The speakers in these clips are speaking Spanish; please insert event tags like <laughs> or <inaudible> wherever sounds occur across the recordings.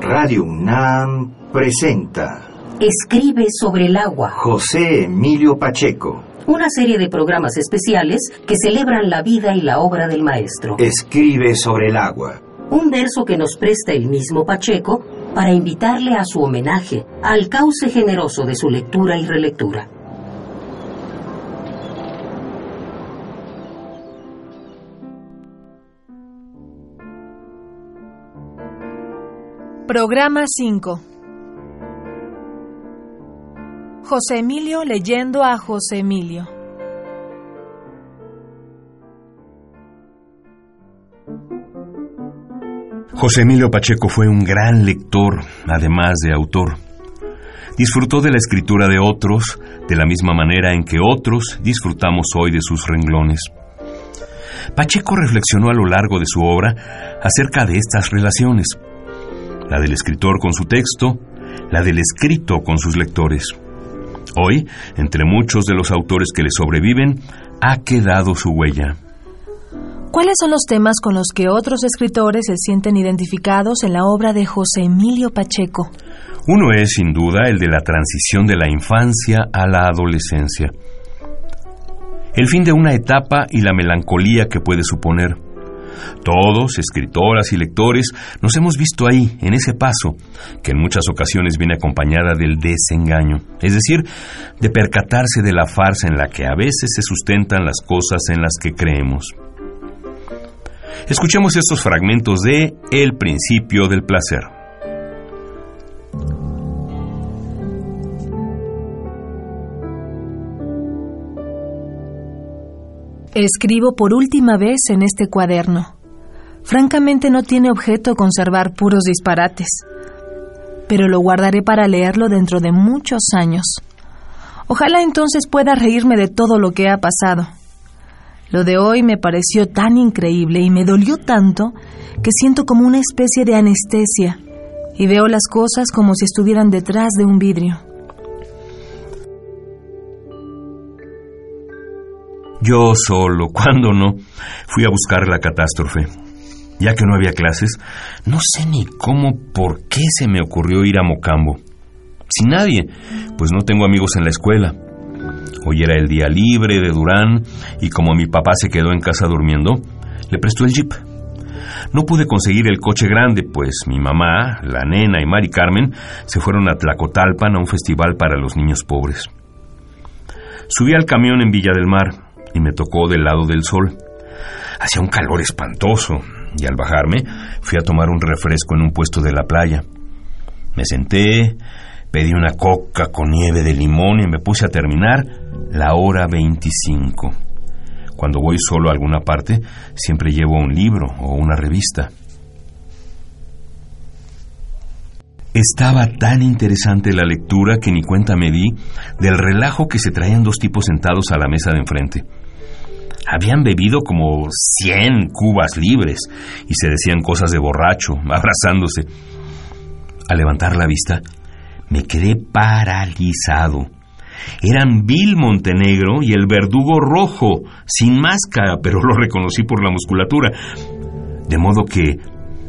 Radio UNAM presenta Escribe sobre el agua. José Emilio Pacheco. Una serie de programas especiales que celebran la vida y la obra del maestro. Escribe sobre el agua. Un verso que nos presta el mismo Pacheco para invitarle a su homenaje, al cauce generoso de su lectura y relectura. Programa 5 José Emilio leyendo a José Emilio. José Emilio Pacheco fue un gran lector, además de autor. Disfrutó de la escritura de otros de la misma manera en que otros disfrutamos hoy de sus renglones. Pacheco reflexionó a lo largo de su obra acerca de estas relaciones, la del escritor con su texto, la del escrito con sus lectores. Hoy, entre muchos de los autores que le sobreviven, ha quedado su huella. ¿Cuáles son los temas con los que otros escritores se sienten identificados en la obra de José Emilio Pacheco? Uno es, sin duda, el de la transición de la infancia a la adolescencia. El fin de una etapa y la melancolía que puede suponer. Todos, escritoras y lectores, nos hemos visto ahí, en ese paso, que en muchas ocasiones viene acompañada del desengaño, es decir, de percatarse de la farsa en la que a veces se sustentan las cosas en las que creemos. Escuchemos estos fragmentos de El principio del placer. Escribo por última vez en este cuaderno. Francamente no tiene objeto conservar puros disparates, pero lo guardaré para leerlo dentro de muchos años. Ojalá entonces pueda reírme de todo lo que ha pasado. Lo de hoy me pareció tan increíble y me dolió tanto que siento como una especie de anestesia y veo las cosas como si estuvieran detrás de un vidrio. Yo solo, <laughs> cuando no, fui a buscar la catástrofe. Ya que no había clases, no sé ni cómo, por qué se me ocurrió ir a Mocambo. Sin nadie, pues no tengo amigos en la escuela. Hoy era el día libre de Durán y como mi papá se quedó en casa durmiendo, le prestó el jeep. No pude conseguir el coche grande, pues mi mamá, la nena y Mari Carmen se fueron a Tlacotalpan a un festival para los niños pobres. Subí al camión en Villa del Mar y me tocó del lado del sol. Hacía un calor espantoso y al bajarme fui a tomar un refresco en un puesto de la playa. Me senté, pedí una coca con nieve de limón y me puse a terminar la hora 25. Cuando voy solo a alguna parte, siempre llevo un libro o una revista. Estaba tan interesante la lectura que ni cuenta me di del relajo que se traían dos tipos sentados a la mesa de enfrente. Habían bebido como cien cubas libres y se decían cosas de borracho, <laughs> abrazándose. Al levantar la vista, me quedé paralizado. Eran Bill Montenegro y el verdugo rojo, sin máscara, <laughs> pero lo reconocí por la musculatura. De modo que,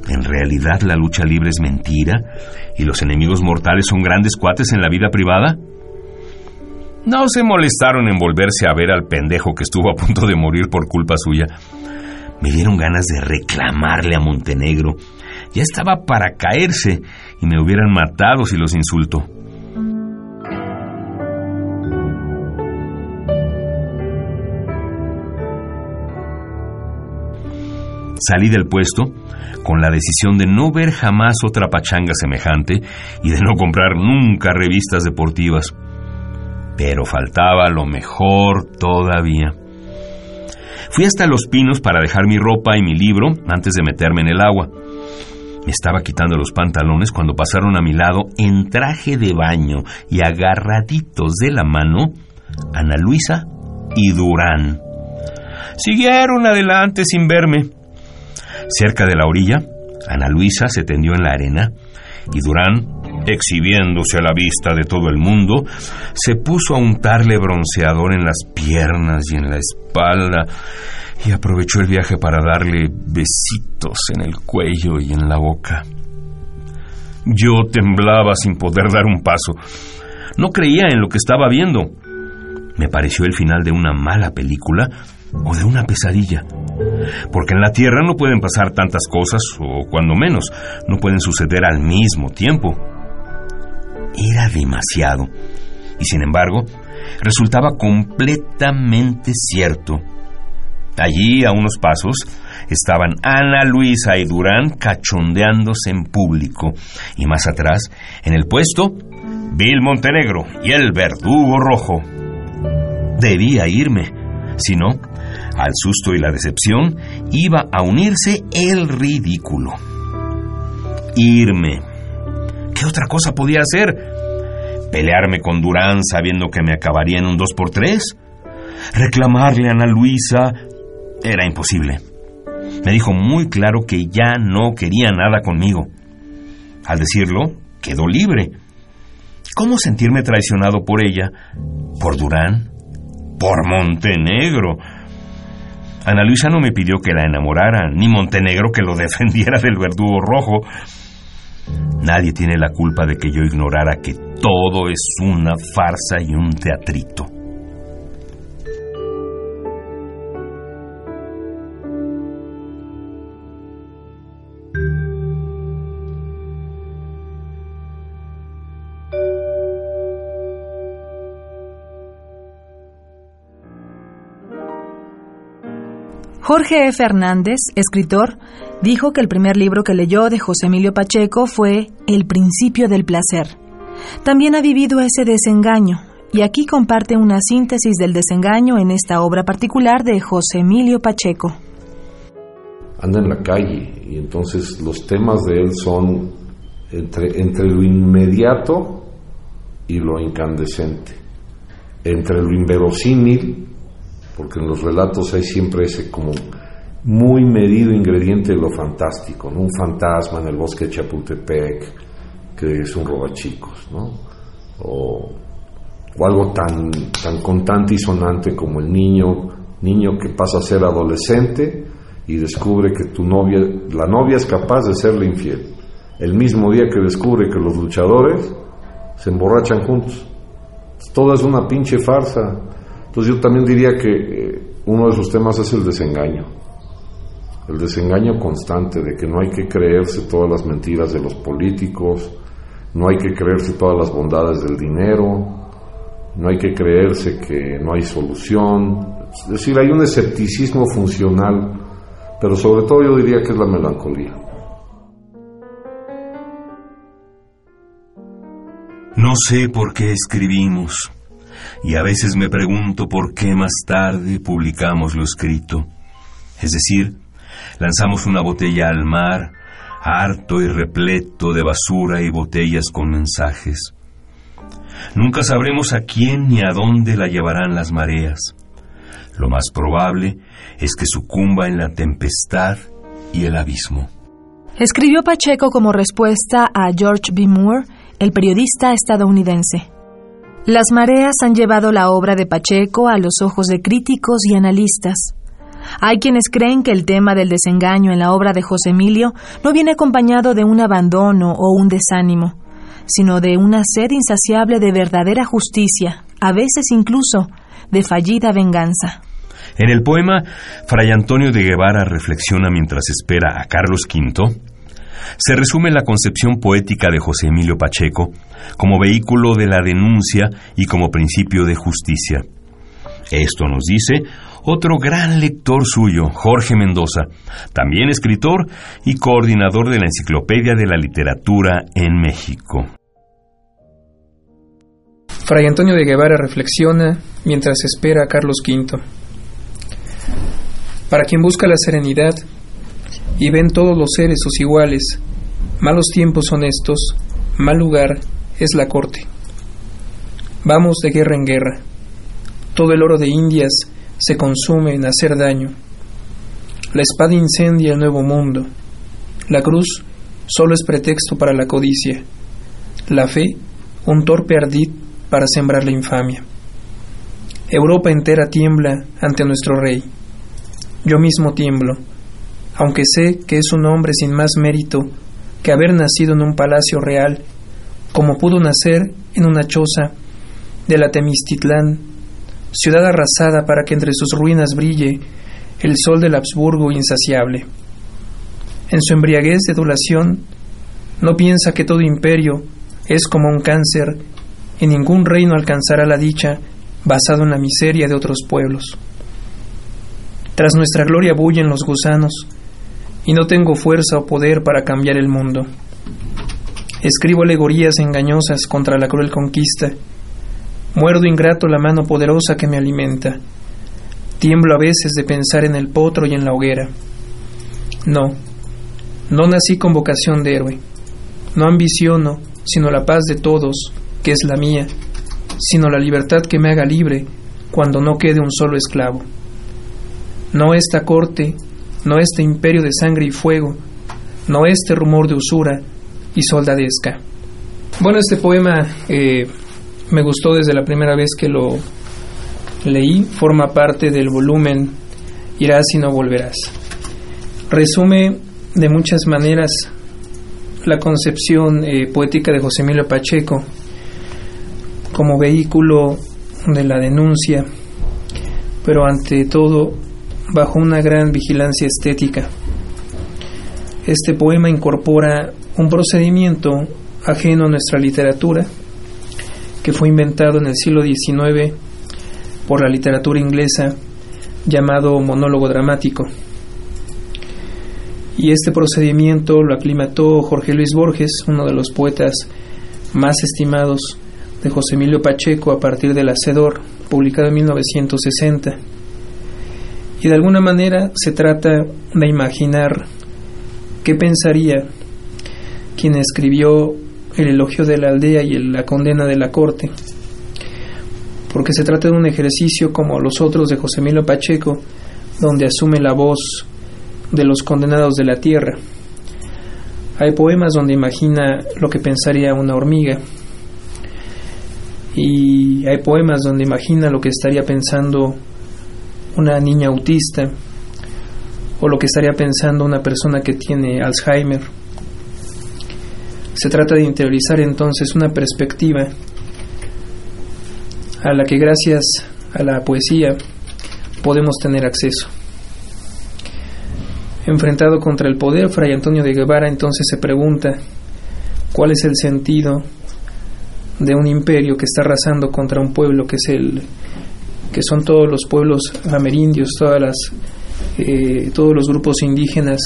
en realidad, la lucha libre es mentira y los enemigos mortales son grandes cuates en la vida privada. No se molestaron en volverse a ver al pendejo que estuvo a punto de morir por culpa suya. Me dieron ganas de reclamarle a Montenegro. Ya estaba para caerse y me hubieran matado si los insulto. Salí del puesto con la decisión de no ver jamás otra pachanga semejante y de no comprar nunca revistas deportivas. Pero faltaba lo mejor todavía. Fui hasta Los Pinos para dejar mi ropa y mi libro antes de meterme en el agua. Me estaba quitando los pantalones cuando pasaron a mi lado en traje de baño y agarraditos de la mano Ana Luisa y Durán. Siguieron adelante sin verme. Cerca de la orilla, Ana Luisa se tendió en la arena y Durán, exhibiéndose a la vista de todo el mundo, se puso a untarle bronceador en las piernas y en la espalda y aprovechó el viaje para darle besitos en el cuello y en la boca. Yo temblaba sin poder dar un paso. No creía en lo que estaba viendo. Me pareció el final de una mala película o de una pesadilla. Porque en la Tierra no pueden pasar tantas cosas, o cuando menos, no pueden suceder al mismo tiempo. Era demasiado. Y sin embargo, resultaba completamente cierto. Allí, a unos pasos, estaban Ana Luisa y Durán cachondeándose en público. Y más atrás, en el puesto, Bill Montenegro y el verdugo rojo. Debía irme. Si no, al susto y la decepción iba a unirse el ridículo. Irme. ¿Qué otra cosa podía hacer? ¿Pelearme con Durán sabiendo que me acabaría en un 2 por 3 ¿Reclamarle a Ana Luisa? Era imposible. Me dijo muy claro que ya no quería nada conmigo. Al decirlo, quedó libre. ¿Cómo sentirme traicionado por ella? ¿Por Durán? ¿Por Montenegro? Ana Luisa no me pidió que la enamorara, ni Montenegro que lo <laughs> defendiera del verdugo rojo. Nadie tiene la culpa de que yo ignorara que todo es una farsa y un teatrito. Jorge E. Fernández, escritor, dijo que el primer libro que leyó de José Emilio Pacheco fue El principio del placer. También ha vivido ese desengaño, y aquí comparte una síntesis del desengaño en esta obra particular de José Emilio Pacheco. Anda en la calle y entonces los temas de él son entre, entre lo inmediato y lo incandescente, entre lo inverosímil porque en los relatos hay siempre ese como muy medido ingrediente de lo fantástico, un fantasma en el bosque de Chapultepec que es un robachicos, ¿no? o, o algo tan, tan contante y sonante como el niño, niño que pasa a ser adolescente y descubre que tu novia, la novia es capaz de serle infiel, el mismo día que descubre que los luchadores se emborrachan juntos. Todo es una pinche farsa. Entonces yo también diría que eh, uno de sus temas es el desengaño. El desengaño constante de que no hay que creerse todas las mentiras de los políticos, no hay que creerse todas las bondades del dinero, no hay que creerse que no hay solución. Es decir, hay un escepticismo funcional, pero sobre todo yo diría que es la melancolía. No sé por qué escribimos y a veces me pregunto por qué más tarde publicamos lo escrito. Es decir, lanzamos una botella al mar, harto y repleto de basura y botellas con mensajes. Nunca sabremos a quién ni a dónde la llevarán las mareas. Lo más probable es que sucumba en la tempestad y el abismo. Escribió Pacheco como respuesta a George B. Moore, el periodista estadounidense. Las mareas han llevado la obra de Pacheco a los ojos de críticos y analistas. Hay quienes creen que el tema del desengaño en la obra de José Emilio no viene acompañado de un abandono o un desánimo, sino de una sed insaciable de verdadera justicia, a veces incluso de fallida venganza. En el poema, Fray Antonio de Guevara reflexiona mientras espera a Carlos V se resume la concepción poética de José Emilio Pacheco como vehículo de la denuncia y como principio de justicia. Esto nos dice otro gran lector suyo, Jorge Mendoza, también escritor y coordinador de la Enciclopedia de la Literatura en México. Fray Antonio de Guevara reflexiona mientras espera a Carlos V. Para quien busca la serenidad, y ven todos los seres sus iguales. Malos tiempos son estos, mal lugar es la corte. Vamos de guerra en guerra. Todo el oro de Indias se consume en hacer daño. La espada incendia el nuevo mundo. La cruz solo es pretexto para la codicia. La fe, un torpe ardid para sembrar la infamia. Europa entera tiembla ante nuestro rey. Yo mismo tiemblo aunque sé que es un hombre sin más mérito que haber nacido en un palacio real, como pudo nacer en una choza de la Temistitlán, ciudad arrasada para que entre sus ruinas brille el sol del Habsburgo insaciable. En su embriaguez de adulación, no piensa que todo imperio es como un cáncer y ningún reino alcanzará la dicha basado en la miseria de otros pueblos. Tras nuestra gloria bullen los gusanos, y no tengo fuerza o poder para cambiar el mundo. Escribo alegorías engañosas contra la cruel conquista. Muerdo ingrato la mano poderosa que me alimenta. Tiemblo a veces de pensar en el potro y en la hoguera. No, no nací con vocación de héroe. No ambiciono, sino la paz de todos, que es la mía, sino la libertad que me haga libre cuando no quede un solo esclavo. No esta corte, no este imperio de sangre y fuego, no este rumor de usura y soldadesca. Bueno, este poema eh, me gustó desde la primera vez que lo leí, forma parte del volumen Irás y no volverás. Resume de muchas maneras la concepción eh, poética de José Emilio Pacheco como vehículo de la denuncia, pero ante todo bajo una gran vigilancia estética. Este poema incorpora un procedimiento ajeno a nuestra literatura, que fue inventado en el siglo XIX por la literatura inglesa llamado monólogo dramático. Y este procedimiento lo aclimató Jorge Luis Borges, uno de los poetas más estimados de José Emilio Pacheco a partir del Hacedor, publicado en 1960 y de alguna manera se trata de imaginar qué pensaría quien escribió el elogio de la aldea y la condena de la corte, porque se trata de un ejercicio como los otros de José Emilio Pacheco, donde asume la voz de los condenados de la tierra. Hay poemas donde imagina lo que pensaría una hormiga, y hay poemas donde imagina lo que estaría pensando una niña autista o lo que estaría pensando una persona que tiene Alzheimer. Se trata de interiorizar entonces una perspectiva a la que gracias a la poesía podemos tener acceso. Enfrentado contra el poder, Fray Antonio de Guevara entonces se pregunta cuál es el sentido de un imperio que está arrasando contra un pueblo que es el que son todos los pueblos amerindios, todas las, eh, todos los grupos indígenas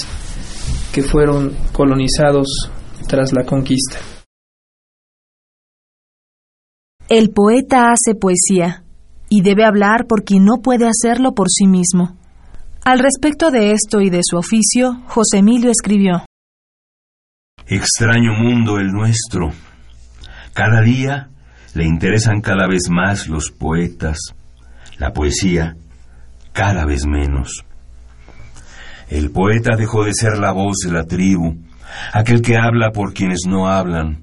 que fueron colonizados tras la conquista. El poeta hace poesía y debe hablar por quien no puede hacerlo por sí mismo. Al respecto de esto y de su oficio, José Emilio escribió Extraño mundo el nuestro. Cada día le interesan cada vez más los poetas, la poesía cada vez menos. El poeta dejó de ser la voz de la tribu, aquel que habla por quienes no hablan.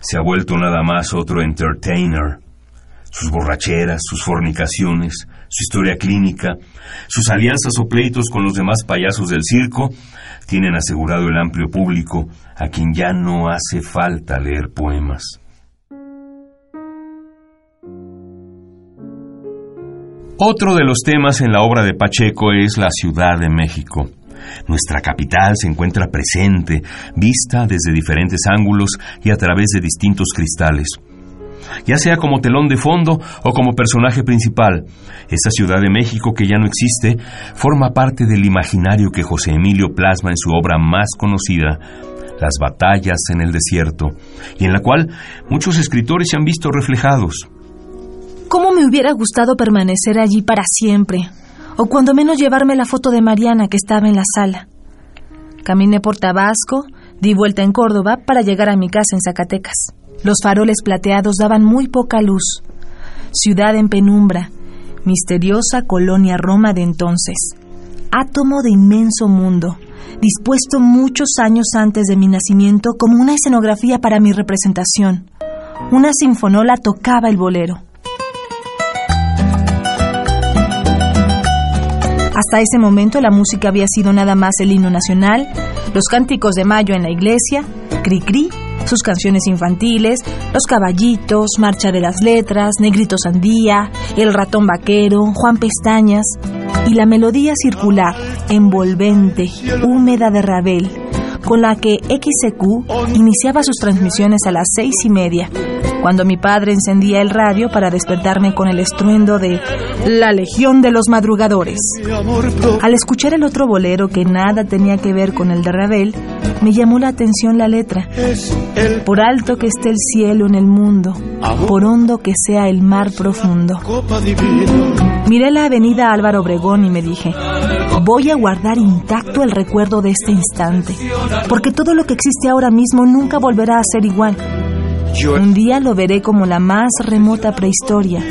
Se ha vuelto nada más otro entertainer. Sus borracheras, sus fornicaciones, su historia clínica, sus alianzas o pleitos con los demás payasos del circo tienen asegurado el amplio público a quien ya no hace falta leer poemas. Otro de los temas en la obra de Pacheco es la Ciudad de México. Nuestra capital se encuentra presente, vista desde diferentes ángulos y a través de distintos cristales. Ya sea como telón de fondo o como personaje principal, esta Ciudad de México que ya no existe forma parte del imaginario que José Emilio plasma en su obra más conocida, Las batallas en el desierto, y en la cual muchos escritores se han visto reflejados. ¿Cómo me hubiera gustado permanecer allí para siempre? O cuando menos llevarme la foto de Mariana que estaba en la sala. Caminé por Tabasco, di vuelta en Córdoba para llegar a mi casa en Zacatecas. Los faroles plateados daban muy poca luz. Ciudad en penumbra, misteriosa colonia Roma de entonces. Átomo de inmenso mundo, dispuesto muchos años antes de mi nacimiento como una escenografía para mi representación. Una sinfonola tocaba el bolero. Hasta ese momento la música había sido nada más el himno nacional, los cánticos de mayo en la iglesia, Cri-Cri, sus canciones infantiles, Los Caballitos, Marcha de las Letras, Negrito Sandía, El Ratón Vaquero, Juan Pestañas y la melodía circular, envolvente, húmeda de Ravel, con la que XQ iniciaba sus transmisiones a las seis y media, cuando mi padre encendía el radio para despertarme con el estruendo de La Legión de los Madrugadores. Al escuchar el otro bolero que nada tenía que ver con el de Ravel, me llamó la atención la letra. Por alto que esté el cielo en el mundo, por hondo que sea el mar profundo. Miré la avenida Álvaro Obregón y me dije, voy a guardar intacto el recuerdo de este instante, porque todo lo que existe ahora mismo nunca volverá a ser igual. Un día lo veré como la más remota prehistoria.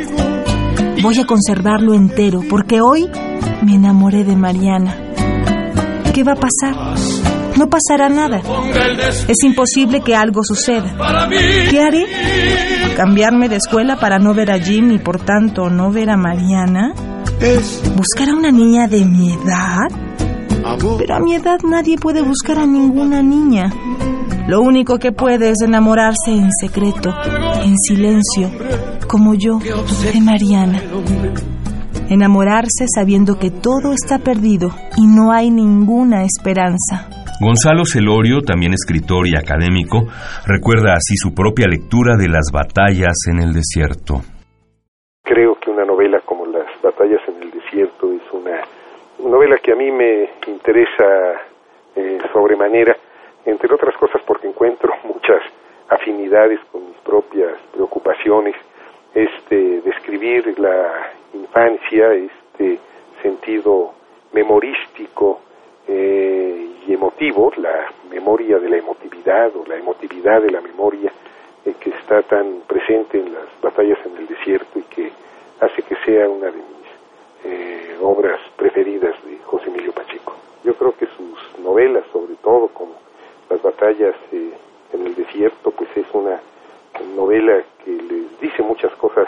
Voy a conservarlo entero, porque hoy me enamoré de Mariana. ¿Qué va a pasar? No pasará nada. Es imposible que algo suceda. ¿Qué haré? ¿Cambiarme de escuela para no ver a Jim y por tanto no ver a Mariana? ¿Buscar a una niña de mi edad? Pero a mi edad nadie puede buscar a ninguna niña. Lo único que puede es enamorarse en secreto, en silencio, como yo, de Mariana. Enamorarse sabiendo que todo está perdido y no hay ninguna esperanza. Gonzalo Celorio, también escritor y académico, recuerda así su propia lectura de las batallas en el desierto. Creo que una novela como Las batallas en el desierto es una novela que a mí me interesa eh, sobremanera, entre otras cosas porque encuentro <laughs> muchas afinidades con mis propias preocupaciones, este describir la infancia, este sentido memorístico eh, y emotivo, la memoria de la emotividad o la emotividad de la memoria eh, que está tan presente en las batallas en el desierto y que hace que sea una de mis eh, obras preferidas de José Emilio Pacheco. Yo creo que sus novelas, sobre todo como Las batallas en el desierto, pues es una novela que les dice muchas cosas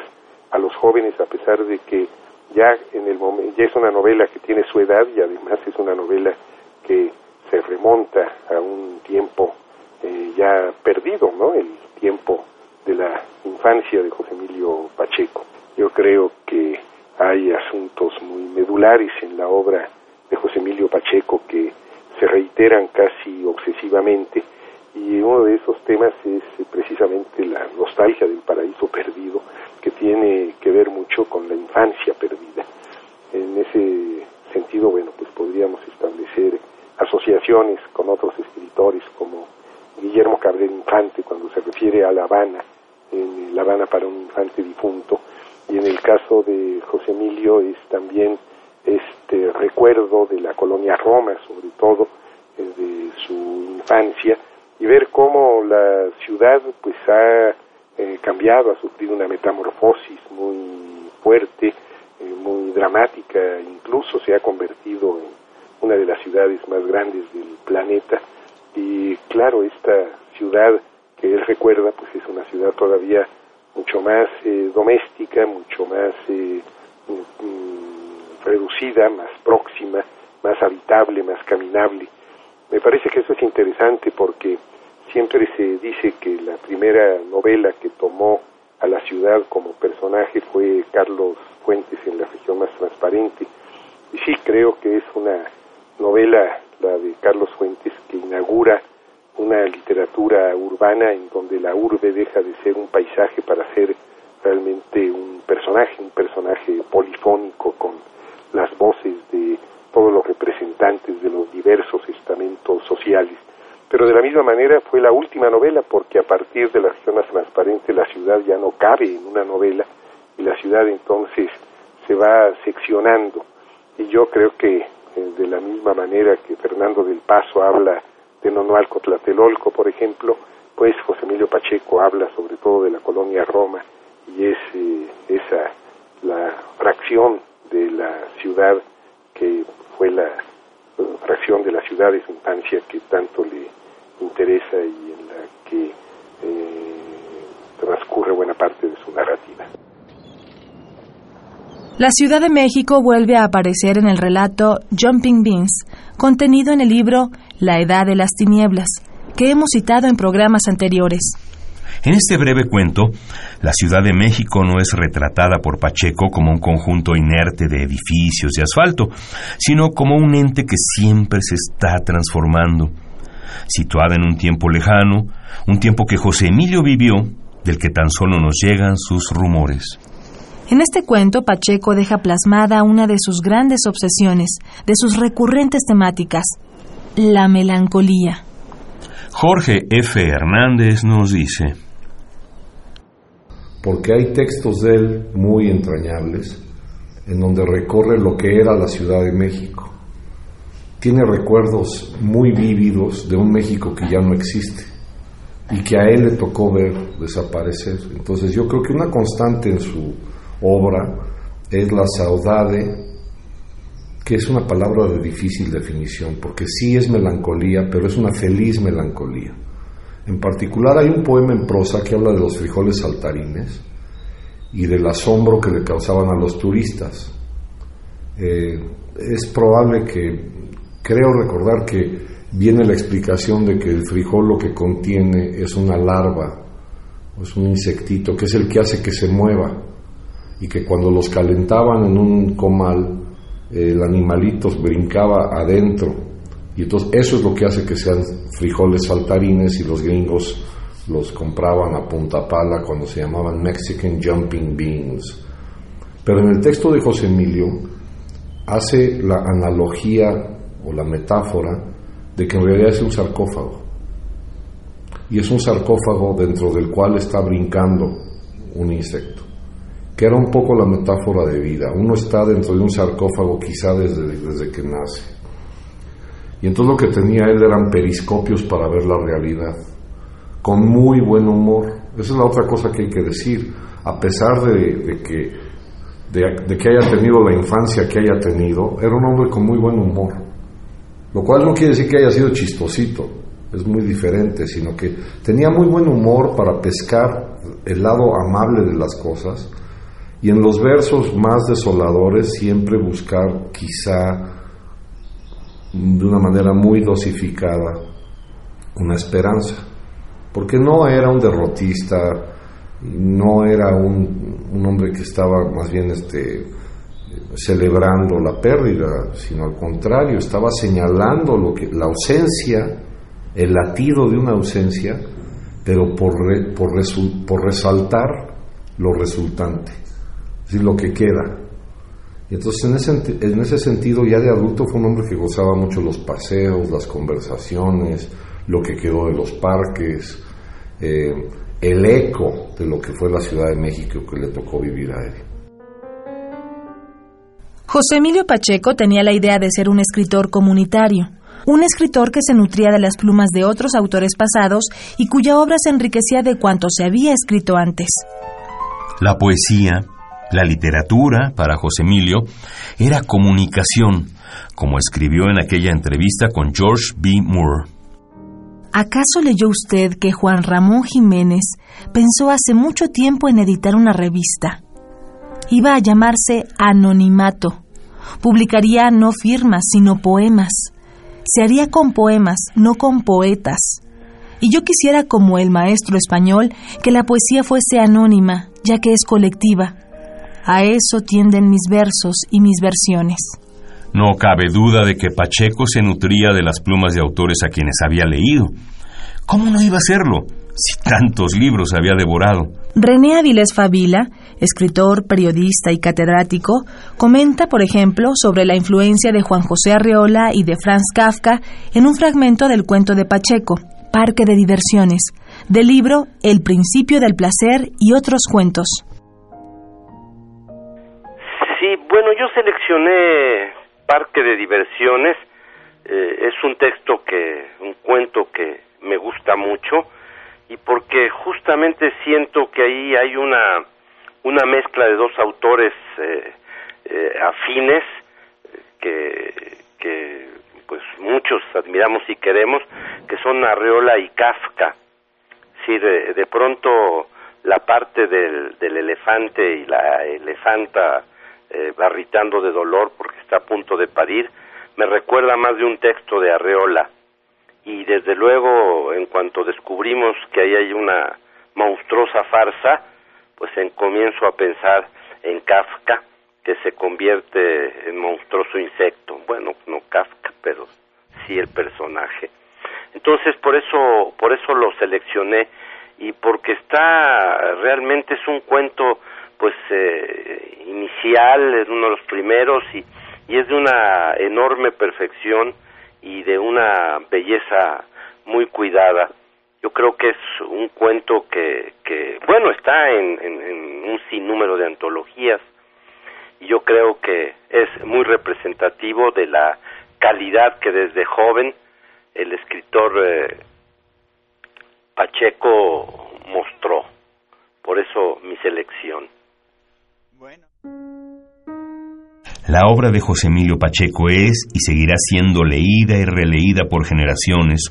a los jóvenes a pesar de que ya en el momento ya es una novela que tiene su edad y además es una novela que se remonta a un tiempo eh, ya perdido, ¿no? El tiempo de la infancia de José Emilio Pacheco. Yo creo que hay asuntos muy medulares en la obra de José Emilio Pacheco que se reiteran casi obsesivamente y uno de esos temas es precisamente la nostalgia del paraíso perdido que tiene que ver mucho con la infancia perdida. En ese sentido, bueno, pues podríamos establecer con otros escritores como Guillermo Cabrera Infante cuando se refiere a La Habana, en La Habana para un infante difunto, y en el caso de José Emilio es también este recuerdo de la colonia Roma, sobre todo eh, de su infancia, y ver cómo la ciudad pues ha eh, cambiado, ha sufrido una metamorfosis muy fuerte, eh, muy dramática, incluso se ha convertido en una de las ciudades más grandes del planeta y claro, esta ciudad que él recuerda pues es una ciudad todavía mucho más eh, doméstica, mucho más eh, mm, reducida, más próxima, más habitable, más caminable. Me parece que eso es interesante porque siempre se dice que la primera novela que tomó a la ciudad como personaje fue Carlos Fuentes en la región más transparente. Y sí, creo que es una novela, la de Carlos Fuentes, que inaugura una literatura urbana en donde la urbe deja de ser un paisaje para ser realmente un personaje, un personaje polifónico con las voces de todos los representantes de los diversos estamentos sociales. Pero de la misma manera fue la última novela porque a partir de la región más transparente la ciudad ya no cabe en una novela y la ciudad entonces se va seccionando. Y yo creo que de la misma manera que Fernando del Paso habla de Nonoalco Tlatelolco, por ejemplo, pues José Emilio Pacheco habla sobre todo de la colonia Roma y es eh, esa la fracción de la ciudad que fue la uh, fracción de la ciudad de su infancia que tanto le interesa y en la que eh, transcurre buena parte de su narrativa. La Ciudad de México vuelve a aparecer en el relato Jumping Beans, contenido en el libro La Edad de las Tinieblas, que hemos citado en programas anteriores. En este breve cuento, la Ciudad de México no es retratada por Pacheco como un conjunto inerte de edificios y asfalto, sino como un ente que siempre se está transformando. Situada en un tiempo lejano, un tiempo que José Emilio vivió, del que tan solo nos llegan sus rumores. En este cuento, Pacheco deja plasmada una de sus grandes obsesiones, de sus recurrentes temáticas, la melancolía. Jorge F. Hernández nos dice, porque hay textos de él muy entrañables en donde recorre lo que era la Ciudad de México. Tiene recuerdos muy vívidos de un México que ya no existe y que a él le tocó ver desaparecer. Entonces yo creo que una constante en su obra es la saudade, que es una palabra de difícil definición, porque sí es melancolía, pero es una feliz melancolía. En particular hay un poema en prosa que habla de los frijoles saltarines y del asombro que le causaban a los turistas. Eh, es probable que, creo recordar que viene la explicación de que el frijol lo que contiene es una larva, es un insectito, que es el que hace que se mueva y que cuando los calentaban en un comal, el animalito brincaba adentro y entonces eso es lo que hace que sean frijoles saltarines y los gringos los compraban a punta pala cuando se llamaban Mexican Jumping Beans. Pero en el texto de José Emilio hace la analogía o la metáfora de que en realidad es un sarcófago. Y es un sarcófago dentro del cual está brincando un insecto, que era un poco la metáfora de vida. Uno está dentro de un sarcófago quizá desde, desde que nace y entonces lo que tenía él eran periscopios para ver la realidad, con muy buen humor. Esa es la otra cosa que hay que decir. A pesar de, que, de, que haya tenido la infancia que haya tenido, era un hombre con muy buen humor. Lo cual no quiere decir que haya sido chistosito, es muy diferente, sino que tenía muy buen humor para pescar el lado amable de las cosas y en los versos más desoladores siempre buscar quizá de una manera muy dosificada una esperanza, porque no era un derrotista, no era un, hombre que estaba más bien este, celebrando la pérdida, sino al contrario, estaba señalando lo que, la ausencia, el latido de una ausencia, pero por, por, por resaltar lo resultante, es decir, lo que queda. Y entonces en ese, en ese sentido ya de adulto fue un hombre que gozaba mucho los paseos, las conversaciones, lo que quedó de los parques, eh, el eco de lo que fue la Ciudad de México que le tocó vivir a él. José Emilio Pacheco tenía la idea de ser un escritor comunitario, un escritor que se nutría de las plumas de otros autores pasados y cuya obra se enriquecía de cuanto se había escrito antes. La poesía, la literatura, para José Emilio, era comunicación, como escribió en aquella entrevista con George B. Moore. ¿Acaso leyó usted que Juan Ramón Jiménez pensó hace mucho tiempo en editar una revista? Iba a llamarse Anonimato. Publicaría no firmas, sino poemas. Se haría con poemas, no con poetas. Y yo quisiera, como el maestro español, que la poesía fuese anónima, ya que es colectiva, a eso tienden mis versos y mis versiones. No cabe duda de que Pacheco se nutría de las plumas de autores a quienes había leído. ¿Cómo no iba a hacerlo si tantos libros había devorado? René Avilés Favila, escritor, periodista y catedrático, comenta, por ejemplo, sobre la influencia de Juan José Arreola y de Franz Kafka en un fragmento del cuento de Pacheco, Parque de Diversiones, del libro El principio del placer y otros cuentos. Sí, bueno, yo seleccioné Parque de Diversiones. Eh, es un texto que, un cuento que me gusta mucho y porque justamente siento que ahí hay una, una mezcla de dos autores eh, eh, afines que, que pues muchos admiramos y queremos, que son Arreola y Kafka. Sí, de, de pronto la parte del, del elefante y la elefanta eh, barritando de dolor porque está a punto de parir, me recuerda más de un texto de Arreola. Y desde luego, en cuanto descubrimos que ahí hay una monstruosa farsa, pues en comienzo a pensar en Kafka, que se convierte en monstruoso insecto. Bueno, no Kafka, pero sí el personaje. Entonces, por eso, por eso lo seleccioné y porque está realmente es un cuento pues eh, inicial, es uno de los primeros y, y es de una enorme perfección y de una belleza muy cuidada. Yo creo que es un cuento que, que bueno, está en, un sinnúmero de antologías y yo creo que es muy representativo de la calidad que desde joven el escritor eh, Pacheco mostró. Por eso mi selección. La obra de José Emilio Pacheco es y seguirá siendo leída y releída por generaciones,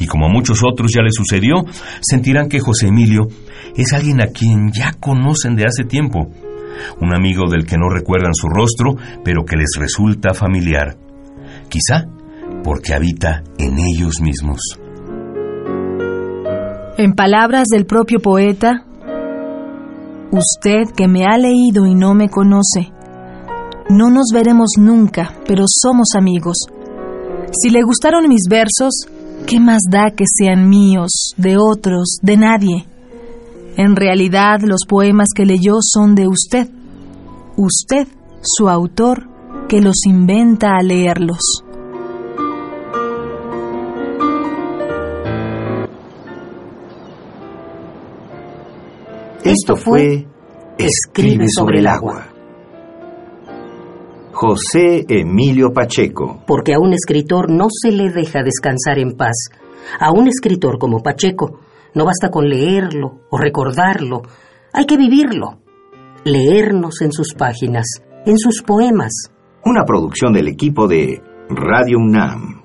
y como a muchos otros ya le sucedió, sentirán que José Emilio es alguien a quien ya conocen de hace tiempo, un amigo del que no recuerdan su rostro, pero que les resulta familiar, quizá porque habita en ellos mismos. En palabras del propio poeta, usted que me ha leído y no me conoce, no nos veremos nunca, pero somos amigos. Si le gustaron mis versos, ¿qué más da que sean míos, de otros, de nadie? En realidad los poemas que leyó son de usted. Usted, su autor, que los inventa a leerlos. Esto fue Escribe sobre el agua. José Emilio Pacheco. Porque a un escritor no se le deja descansar en paz. A un escritor como Pacheco no basta con leerlo o recordarlo, hay que vivirlo. Leernos en sus páginas, en sus poemas. Una producción del equipo de Radio UNAM.